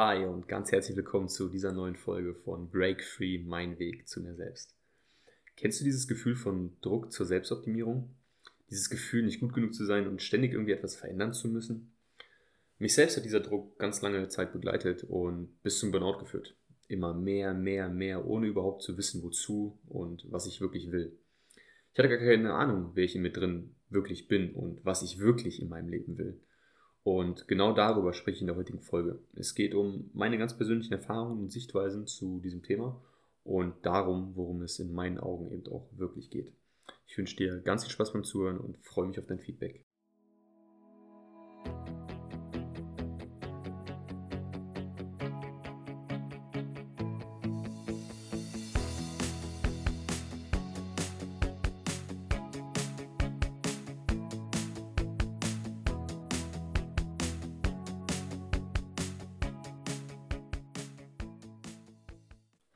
Hi und ganz herzlich willkommen zu dieser neuen Folge von Break Free, mein Weg zu mir selbst. Kennst du dieses Gefühl von Druck zur Selbstoptimierung? Dieses Gefühl, nicht gut genug zu sein und ständig irgendwie etwas verändern zu müssen? Mich selbst hat dieser Druck ganz lange Zeit begleitet und bis zum Burnout geführt. Immer mehr, mehr, mehr, ohne überhaupt zu wissen, wozu und was ich wirklich will. Ich hatte gar keine Ahnung, wer ich in mir drin wirklich bin und was ich wirklich in meinem Leben will. Und genau darüber spreche ich in der heutigen Folge. Es geht um meine ganz persönlichen Erfahrungen und Sichtweisen zu diesem Thema und darum, worum es in meinen Augen eben auch wirklich geht. Ich wünsche dir ganz viel Spaß beim Zuhören und freue mich auf dein Feedback.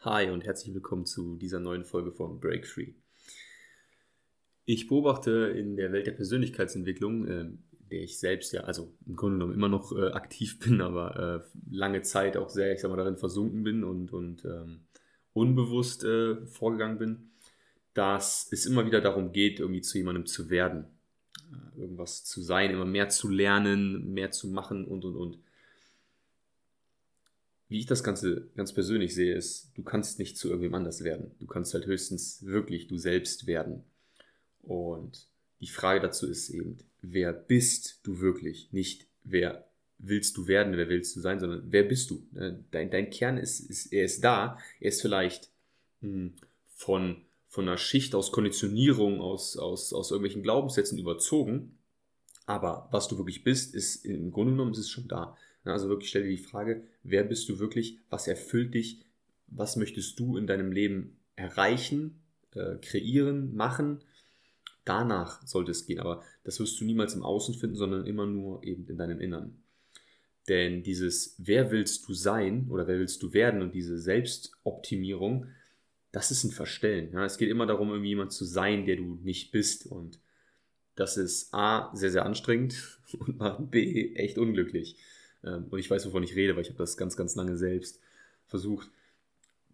Hi und herzlich willkommen zu dieser neuen Folge von Break Free. Ich beobachte in der Welt der Persönlichkeitsentwicklung, äh, der ich selbst ja, also im Grunde genommen immer noch äh, aktiv bin, aber äh, lange Zeit auch sehr, ich sag mal, darin versunken bin und, und ähm, unbewusst äh, vorgegangen bin, dass es immer wieder darum geht, irgendwie zu jemandem zu werden, äh, irgendwas zu sein, immer mehr zu lernen, mehr zu machen und und und wie ich das Ganze ganz persönlich sehe, ist, du kannst nicht zu irgendwem anders werden. Du kannst halt höchstens wirklich du selbst werden. Und die Frage dazu ist eben, wer bist du wirklich? Nicht wer willst du werden, wer willst du sein, sondern wer bist du? Ne, dein, dein Kern ist, ist, er ist da, er ist vielleicht hm, von, von einer Schicht aus Konditionierung, aus, aus, aus irgendwelchen Glaubenssätzen überzogen, aber was du wirklich bist, ist im Grunde genommen ist es schon da. Also wirklich stell dir die Frage, wer bist du wirklich, was erfüllt dich, was möchtest du in deinem Leben erreichen, äh, kreieren, machen. Danach sollte es gehen, aber das wirst du niemals im Außen finden, sondern immer nur eben in deinem Innern. Denn dieses, wer willst du sein oder wer willst du werden und diese Selbstoptimierung, das ist ein Verstellen. Ja? Es geht immer darum, irgendwie jemand zu sein, der du nicht bist. Und das ist A, sehr, sehr anstrengend und B, echt unglücklich. Ähm, und ich weiß, wovon ich rede, weil ich habe das ganz, ganz lange selbst versucht.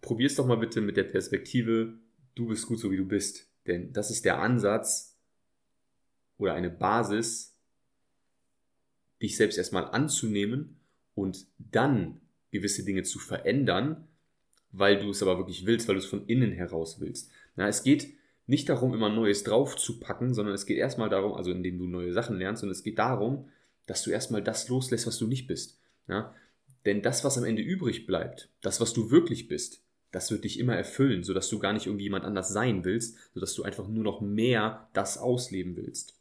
Probier es doch mal bitte mit der Perspektive, du bist gut so wie du bist. Denn das ist der Ansatz oder eine Basis, dich selbst erstmal anzunehmen und dann gewisse Dinge zu verändern, weil du es aber wirklich willst, weil du es von innen heraus willst. Na, es geht nicht darum, immer Neues draufzupacken, sondern es geht erstmal darum, also indem du neue Sachen lernst, sondern es geht darum, dass du erstmal das loslässt, was du nicht bist. Ja? Denn das, was am Ende übrig bleibt, das, was du wirklich bist, das wird dich immer erfüllen, sodass du gar nicht irgendwie jemand anders sein willst, sodass du einfach nur noch mehr das ausleben willst.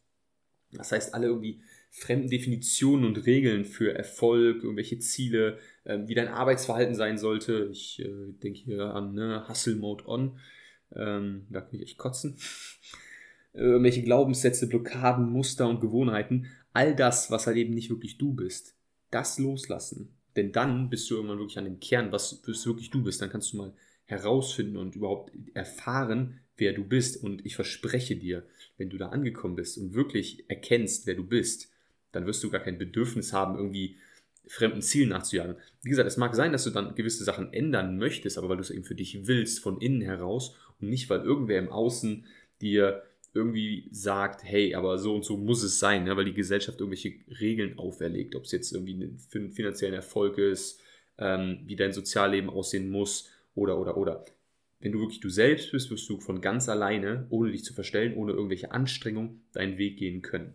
Das heißt, alle irgendwie fremden Definitionen und Regeln für Erfolg, irgendwelche Ziele, äh, wie dein Arbeitsverhalten sein sollte. Ich äh, denke hier an ne, Hustle Mode On. Ähm, da kann ich echt kotzen. irgendwelche Glaubenssätze, Blockaden, Muster und Gewohnheiten all das, was halt eben nicht wirklich du bist, das loslassen. Denn dann bist du irgendwann wirklich an dem Kern, was wirklich du bist. Dann kannst du mal herausfinden und überhaupt erfahren, wer du bist. Und ich verspreche dir, wenn du da angekommen bist und wirklich erkennst, wer du bist, dann wirst du gar kein Bedürfnis haben, irgendwie fremden Zielen nachzujagen. Wie gesagt, es mag sein, dass du dann gewisse Sachen ändern möchtest, aber weil du es eben für dich willst, von innen heraus und nicht, weil irgendwer im Außen dir irgendwie sagt, hey, aber so und so muss es sein, ne? weil die Gesellschaft irgendwelche Regeln auferlegt, ob es jetzt irgendwie für einen finanziellen Erfolg ist, ähm, wie dein Sozialleben aussehen muss oder oder oder. Wenn du wirklich du selbst bist, wirst du von ganz alleine, ohne dich zu verstellen, ohne irgendwelche Anstrengung, deinen Weg gehen können.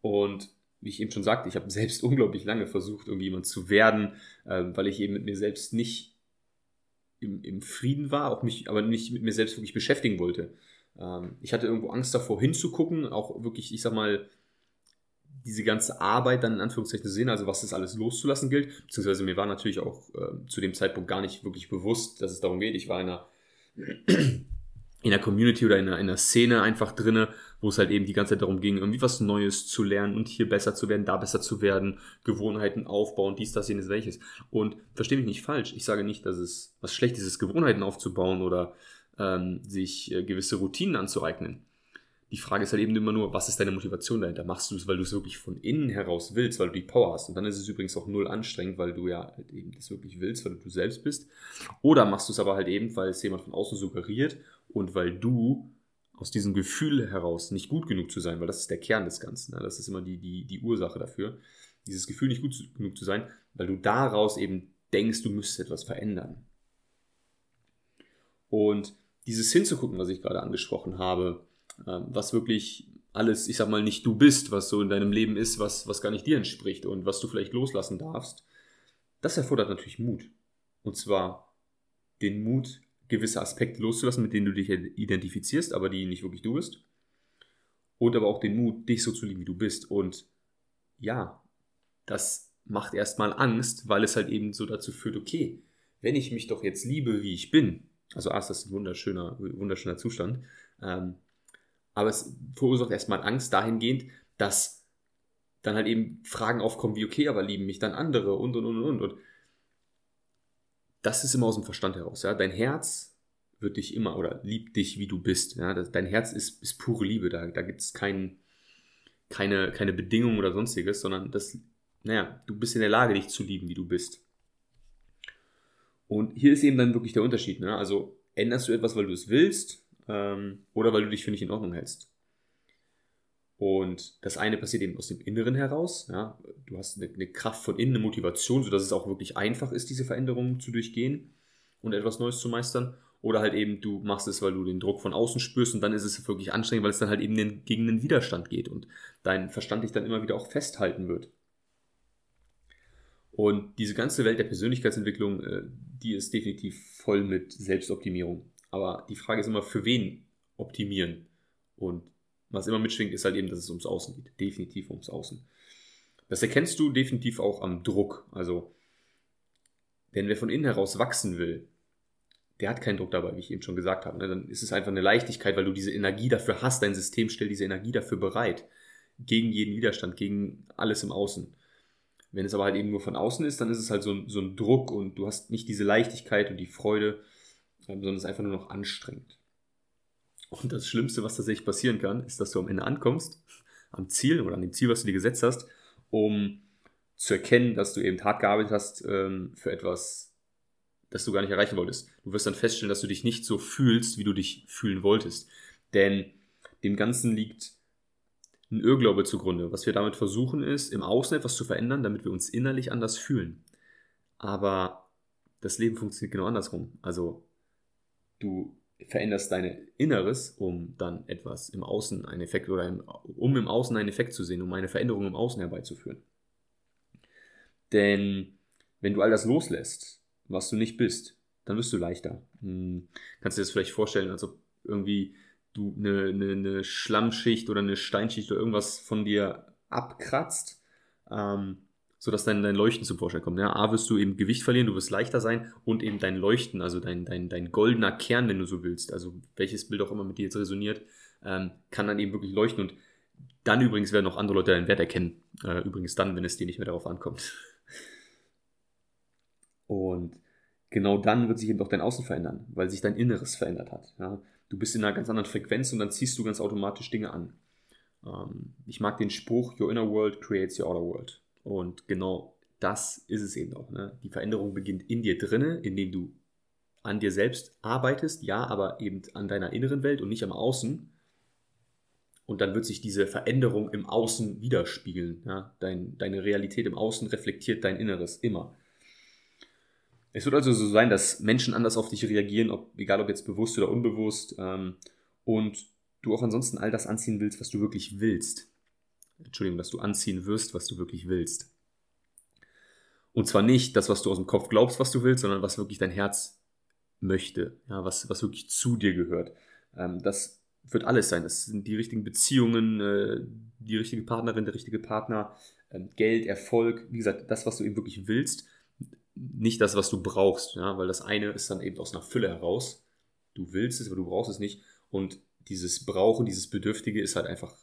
Und wie ich eben schon sagte, ich habe selbst unglaublich lange versucht, irgendwie jemand zu werden, äh, weil ich eben mit mir selbst nicht im, im Frieden war, auch mich, aber nicht mit mir selbst wirklich beschäftigen wollte. Ähm, ich hatte irgendwo Angst davor hinzugucken, auch wirklich, ich sag mal, diese ganze Arbeit dann in Anführungszeichen zu sehen, also was das alles loszulassen gilt. Beziehungsweise mir war natürlich auch äh, zu dem Zeitpunkt gar nicht wirklich bewusst, dass es darum geht. Ich war in einer, in einer Community oder in einer, in einer Szene einfach drinne, wo es halt eben die ganze Zeit darum ging, irgendwie was Neues zu lernen und hier besser zu werden, da besser zu werden, Gewohnheiten aufbauen, dies, das, jenes, welches. Und verstehe mich nicht falsch. Ich sage nicht, dass es was Schlechtes ist, Gewohnheiten aufzubauen oder ähm, sich äh, gewisse Routinen anzueignen. Die Frage ist halt eben immer nur, was ist deine Motivation dahinter? Machst du es, weil du es wirklich von innen heraus willst, weil du die Power hast? Und dann ist es übrigens auch null anstrengend, weil du ja halt eben das wirklich willst, weil du selbst bist. Oder machst du es aber halt eben, weil es jemand von außen suggeriert und weil du aus diesem Gefühl heraus nicht gut genug zu sein, weil das ist der Kern des Ganzen. Ne? Das ist immer die, die, die Ursache dafür. Dieses Gefühl, nicht gut genug zu sein, weil du daraus eben denkst, du müsstest etwas verändern. Und dieses hinzugucken, was ich gerade angesprochen habe, ähm, was wirklich alles, ich sag mal, nicht du bist, was so in deinem Leben ist, was, was gar nicht dir entspricht und was du vielleicht loslassen darfst, das erfordert natürlich Mut. Und zwar den Mut, gewisse Aspekte loszulassen, mit denen du dich identifizierst, aber die nicht wirklich du bist. Und aber auch den Mut, dich so zu lieben, wie du bist. Und ja, das macht erstmal Angst, weil es halt eben so dazu führt, okay, wenn ich mich doch jetzt liebe, wie ich bin, also A, ist das ein wunderschöner, wunderschöner Zustand, ähm, aber es verursacht erstmal Angst dahingehend, dass dann halt eben Fragen aufkommen wie, okay, aber lieben mich dann andere und und und und und. Das ist immer aus dem Verstand heraus. Ja? Dein Herz wird dich immer oder liebt dich, wie du bist. Ja? Dein Herz ist, ist pure Liebe. Da, da gibt es kein, keine, keine Bedingungen oder sonstiges, sondern das, naja, du bist in der Lage, dich zu lieben, wie du bist. Und hier ist eben dann wirklich der Unterschied. Ne? Also änderst du etwas, weil du es willst, ähm, oder weil du dich für nicht in Ordnung hältst. Und das eine passiert eben aus dem Inneren heraus. Ja? Du hast eine, eine, Kraft von innen, eine Motivation, sodass es auch wirklich einfach ist, diese Veränderungen zu durchgehen und etwas Neues zu meistern. Oder halt eben, du machst es, weil du den Druck von außen spürst und dann ist es wirklich anstrengend, weil es dann halt eben den, gegen den Widerstand geht und dein Verstand dich dann immer wieder auch festhalten wird. Und diese ganze Welt der Persönlichkeitsentwicklung, äh, die ist definitiv voll mit Selbstoptimierung. Aber die Frage ist immer, für wen optimieren? Und was immer mitschwingt, ist halt eben, dass es ums Außen geht. Definitiv ums Außen. Das erkennst du definitiv auch am Druck. Also, denn wer von innen heraus wachsen will, der hat keinen Druck dabei, wie ich eben schon gesagt habe. Ne? Dann ist es einfach eine Leichtigkeit, weil du diese Energie dafür hast. Dein System stellt diese Energie dafür bereit. Gegen jeden Widerstand, gegen alles im Außen. Wenn es aber halt eben nur von außen ist, dann ist es halt so ein, so ein Druck und du hast nicht diese Leichtigkeit und die Freude, sondern es ist einfach nur noch anstrengend. Und das Schlimmste, was tatsächlich passieren kann, ist, dass du am Ende ankommst, am Ziel oder an dem Ziel, was du dir gesetzt hast, um zu erkennen, dass du eben hart gearbeitet hast ähm, für etwas, das du gar nicht erreichen wolltest. Du wirst dann feststellen, dass du dich nicht so fühlst, wie du dich fühlen wolltest. Denn dem Ganzen liegt ein Irrglaube zugrunde. Was wir damit versuchen ist, im Außen etwas zu verändern, damit wir uns innerlich anders fühlen. Aber das Leben funktioniert genau andersrum. Also du veränderst dein Inneres, um dann etwas im Außen einen Effekt oder im, um im Außen einen Effekt zu sehen, um eine Veränderung im Außen herbeizuführen. Denn wenn du all das loslässt, was du nicht bist, dann wirst du leichter. Hm, kannst du dir das vielleicht vorstellen, als ob irgendwie du eine, eine, eine Schlammschicht oder eine Steinschicht oder irgendwas von dir abkratzt. Ähm, sodass dein, dein Leuchten zum Vorschein kommt. Ja, A wirst du eben Gewicht verlieren, du wirst leichter sein und eben dein Leuchten, also dein, dein, dein goldener Kern, wenn du so willst, also welches Bild auch immer mit dir jetzt resoniert, ähm, kann dann eben wirklich leuchten und dann übrigens werden auch andere Leute deinen Wert erkennen. Äh, übrigens dann, wenn es dir nicht mehr darauf ankommt. Und genau dann wird sich eben auch dein Außen verändern, weil sich dein Inneres verändert hat. Ja? Du bist in einer ganz anderen Frequenz und dann ziehst du ganz automatisch Dinge an. Ähm, ich mag den Spruch, Your inner world creates your outer world. Und genau das ist es eben auch. Ne? Die Veränderung beginnt in dir drinne, indem du an dir selbst arbeitest, ja, aber eben an deiner inneren Welt und nicht am Außen. Und dann wird sich diese Veränderung im Außen widerspiegeln. Ja? Dein, deine Realität im Außen reflektiert dein Inneres immer. Es wird also so sein, dass Menschen anders auf dich reagieren, ob, egal ob jetzt bewusst oder unbewusst, ähm, und du auch ansonsten all das anziehen willst, was du wirklich willst. Entschuldigung, dass du anziehen wirst, was du wirklich willst. Und zwar nicht das, was du aus dem Kopf glaubst, was du willst, sondern was wirklich dein Herz möchte, ja, was, was wirklich zu dir gehört. Ähm, das wird alles sein. Das sind die richtigen Beziehungen, äh, die richtige Partnerin, der richtige Partner, äh, Geld, Erfolg, wie gesagt, das, was du eben wirklich willst, nicht das, was du brauchst, ja, weil das eine ist dann eben aus einer Fülle heraus. Du willst es, aber du brauchst es nicht. Und dieses Brauchen, dieses Bedürftige ist halt einfach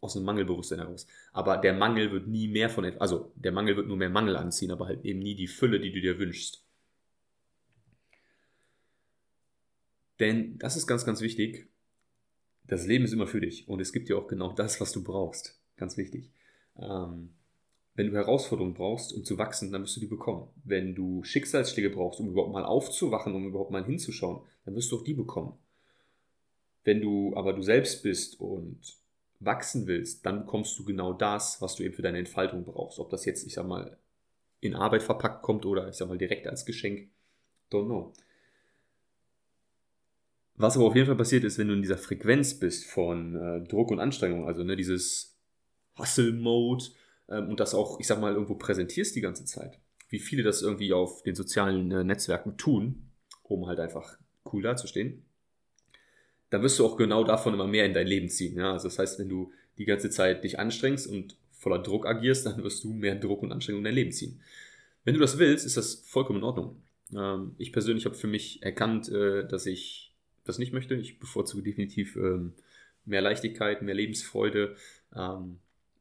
aus einem Mangelbewusstsein heraus. Aber der Mangel wird nie mehr von also der Mangel wird nur mehr Mangel anziehen, aber halt eben nie die Fülle, die du dir wünschst. Denn das ist ganz, ganz wichtig. das Leben ist immer für dich und es gibt dir auch genau das, was du brauchst. Ganz wichtig. Ähm, wenn du Herausforderungen brauchst, um zu wachsen, dann wirst du die bekommen. Wenn du Schicksalsschläge brauchst, um überhaupt mal aufzuwachen, um überhaupt mal hinzuschauen, dann wirst du auch die bekommen. Wenn du aber du selbst bist und wachsen willst, dann bekommst du genau das, was du eben für deine Entfaltung brauchst. Ob das jetzt, ich sag mal, in Arbeit verpackt kommt oder ich sag mal direkt als Geschenk, don't know. Was aber auf jeden Fall passiert ist, wenn du in dieser Frequenz bist von äh, Druck und Anstrengung, also ne, dieses Hustle-Mode ähm, und das auch, ich sag mal, irgendwo präsentierst die ganze Zeit, wie viele das irgendwie auf den sozialen äh, Netzwerken tun, um halt einfach cool dazustehen, dann wirst du auch genau davon immer mehr in dein Leben ziehen. Ja? Also das heißt, wenn du die ganze Zeit dich anstrengst und voller Druck agierst, dann wirst du mehr Druck und Anstrengung in dein Leben ziehen. Wenn du das willst, ist das vollkommen in Ordnung. Ähm, ich persönlich habe für mich erkannt, äh, dass ich das nicht möchte. Ich bevorzuge definitiv ähm, mehr Leichtigkeit, mehr Lebensfreude, ähm,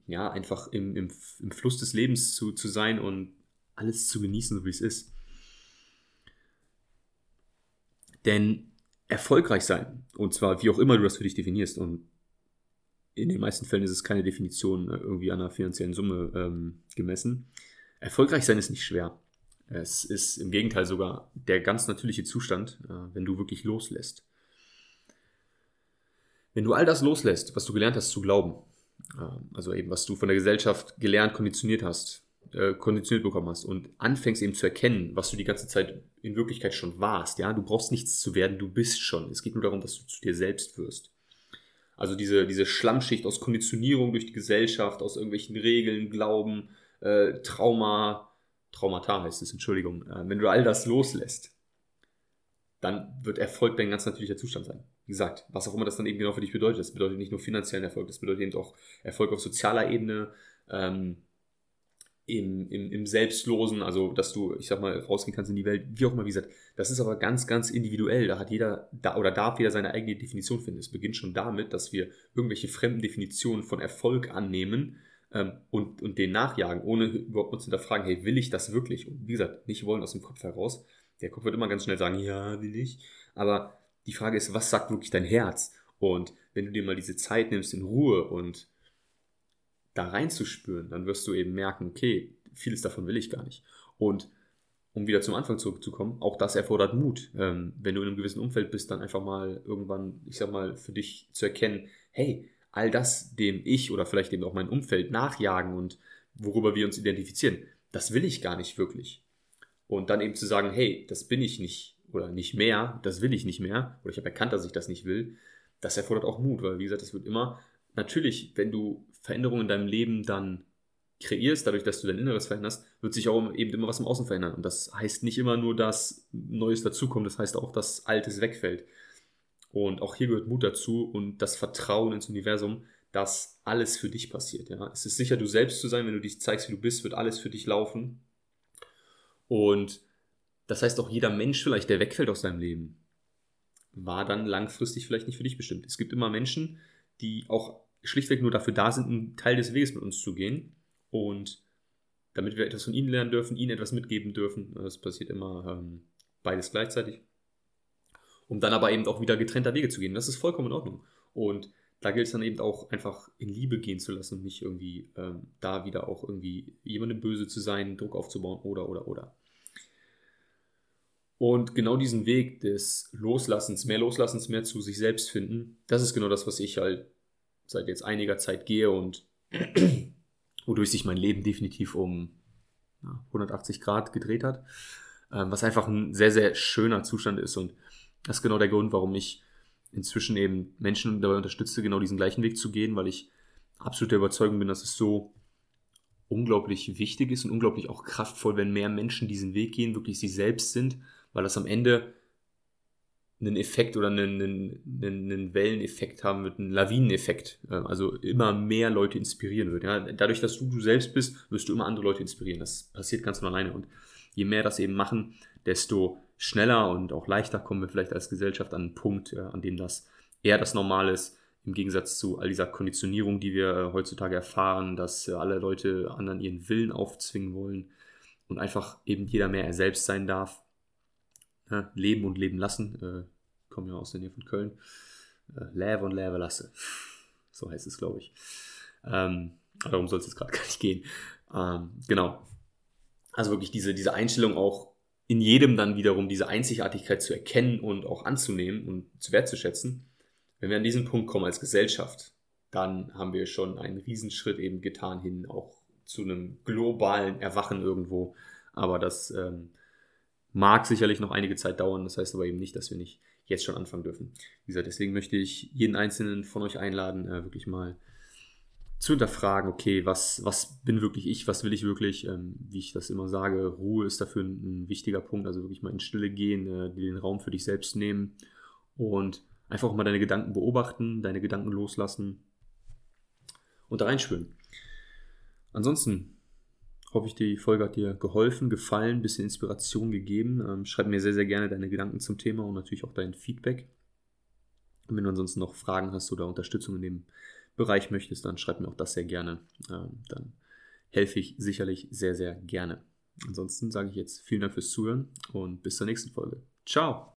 ja, einfach im, im, im Fluss des Lebens zu, zu sein und alles zu genießen, so wie es ist. Denn erfolgreich sein, und zwar wie auch immer du das für dich definierst, und in den meisten Fällen ist es keine Definition äh, irgendwie an einer finanziellen Summe ähm, gemessen. Erfolgreich sein ist nicht schwer. Es ist im Gegenteil sogar der ganz natürliche Zustand, äh, wenn du wirklich loslässt. Wenn du all das loslässt, was du gelernt hast zu glauben, also eben was du von der Gesellschaft gelernt, konditioniert hast, äh, konditioniert bekommen hast und anfängst eben zu erkennen, was du die ganze Zeit in Wirklichkeit schon warst, ja, du brauchst nichts zu werden, du bist schon. Es geht nur darum, dass du zu dir selbst wirst. Also diese, diese Schlammschicht aus Konditionierung durch die Gesellschaft, aus irgendwelchen Regeln, Glauben, äh, Trauma, Traumata heißt es, Entschuldigung, äh, wenn du all das loslässt, dann wird Erfolg dein ganz natürlicher Zustand sein. Wie gesagt, was auch immer das dann eben genau für dich bedeutet. Das bedeutet nicht nur finanziellen Erfolg, das bedeutet eben auch Erfolg auf sozialer Ebene, ähm, im, im, im Selbstlosen, also dass du, ich sag mal, rausgehen kannst in die Welt, wie auch immer, wie gesagt, das ist aber ganz, ganz individuell. Da hat jeder, da oder darf jeder seine eigene Definition finden. Es beginnt schon damit, dass wir irgendwelche fremden Definitionen von Erfolg annehmen ähm, und, und den nachjagen, ohne überhaupt uns zu hinterfragen, hey, will ich das wirklich? Und wie gesagt, nicht wollen aus dem Kopf heraus. Der Kopf wird immer ganz schnell sagen, ja, will ich. Aber die Frage ist, was sagt wirklich dein Herz? Und wenn du dir mal diese Zeit nimmst in Ruhe und da reinzuspüren, dann wirst du eben merken, okay, vieles davon will ich gar nicht. Und um wieder zum Anfang zurückzukommen, auch das erfordert Mut. Ähm, wenn du in einem gewissen Umfeld bist, dann einfach mal irgendwann, ich sag mal, für dich zu erkennen, hey, all das, dem ich oder vielleicht eben auch mein Umfeld nachjagen und worüber wir uns identifizieren, das will ich gar nicht wirklich. Und dann eben zu sagen, hey, das bin ich nicht oder nicht mehr, das will ich nicht mehr, oder ich habe erkannt, dass ich das nicht will, das erfordert auch Mut, weil wie gesagt, es wird immer, natürlich, wenn du Veränderungen in deinem Leben dann kreierst, dadurch, dass du dein Inneres veränderst, wird sich auch eben immer was im Außen verändern. Und das heißt nicht immer nur, dass Neues dazukommt, das heißt auch, dass Altes wegfällt. Und auch hier gehört Mut dazu und das Vertrauen ins Universum, dass alles für dich passiert. Ja? Es ist sicher, du selbst zu sein, wenn du dich zeigst, wie du bist, wird alles für dich laufen. Und das heißt auch jeder Mensch vielleicht, der wegfällt aus deinem Leben, war dann langfristig vielleicht nicht für dich bestimmt. Es gibt immer Menschen, die auch schlichtweg nur dafür da sind, einen Teil des Weges mit uns zu gehen. Und damit wir etwas von ihnen lernen dürfen, ihnen etwas mitgeben dürfen. Das passiert immer ähm, beides gleichzeitig. Um dann aber eben auch wieder getrennter Wege zu gehen. Das ist vollkommen in Ordnung. Und da gilt es dann eben auch einfach in Liebe gehen zu lassen und nicht irgendwie ähm, da wieder auch irgendwie jemandem böse zu sein, Druck aufzubauen oder, oder, oder. Und genau diesen Weg des Loslassens, mehr Loslassens, mehr zu sich selbst finden, das ist genau das, was ich halt seit jetzt einiger Zeit gehe und wodurch sich mein Leben definitiv um 180 Grad gedreht hat. Ähm, was einfach ein sehr, sehr schöner Zustand ist. Und das ist genau der Grund, warum ich inzwischen eben Menschen dabei unterstütze, genau diesen gleichen Weg zu gehen, weil ich absolut der Überzeugung bin, dass es so unglaublich wichtig ist und unglaublich auch kraftvoll, wenn mehr Menschen diesen Weg gehen, wirklich sie selbst sind, weil das am Ende einen Effekt oder einen, einen, einen Welleneffekt haben wird, einen Lawineneffekt. Ähm, also immer mehr Leute inspirieren wird. Ja? Dadurch, dass du du selbst bist, wirst du immer andere Leute inspirieren. Das passiert ganz von alleine. Und je mehr das eben machen, desto schneller und auch leichter kommen wir vielleicht als Gesellschaft an einen Punkt, an dem das eher das Normal ist, im Gegensatz zu all dieser Konditionierung, die wir äh, heutzutage erfahren, dass äh, alle Leute anderen ihren Willen aufzwingen wollen und einfach eben jeder mehr er selbst sein darf. Ja, leben und leben lassen. Äh, komme ja aus der Nähe von Köln. Lebe und lebe lasse. So heißt es, glaube ich. Ähm, darum soll es jetzt gerade gar nicht gehen. Ähm, genau. Also wirklich diese, diese Einstellung auch in jedem dann wiederum diese Einzigartigkeit zu erkennen und auch anzunehmen und zu wertzuschätzen. Wenn wir an diesen Punkt kommen als Gesellschaft, dann haben wir schon einen Riesenschritt eben getan hin auch zu einem globalen Erwachen irgendwo. Aber das ähm, mag sicherlich noch einige Zeit dauern. Das heißt aber eben nicht, dass wir nicht jetzt schon anfangen dürfen. Wie gesagt, deswegen möchte ich jeden einzelnen von euch einladen, äh, wirklich mal zu hinterfragen, okay, was, was bin wirklich ich, was will ich wirklich, ähm, wie ich das immer sage, Ruhe ist dafür ein, ein wichtiger Punkt, also wirklich mal in Stille gehen, äh, den Raum für dich selbst nehmen und einfach mal deine Gedanken beobachten, deine Gedanken loslassen und da reinspüren. Ansonsten hoffe ich, die Folge hat dir geholfen, gefallen, ein bisschen Inspiration gegeben. Ähm, schreib mir sehr, sehr gerne deine Gedanken zum Thema und natürlich auch dein Feedback. Und wenn du ansonsten noch Fragen hast oder Unterstützung in dem Bereich möchtest, dann schreib mir auch das sehr gerne. Ähm, dann helfe ich sicherlich sehr, sehr gerne. Ansonsten sage ich jetzt vielen Dank fürs Zuhören und bis zur nächsten Folge. Ciao!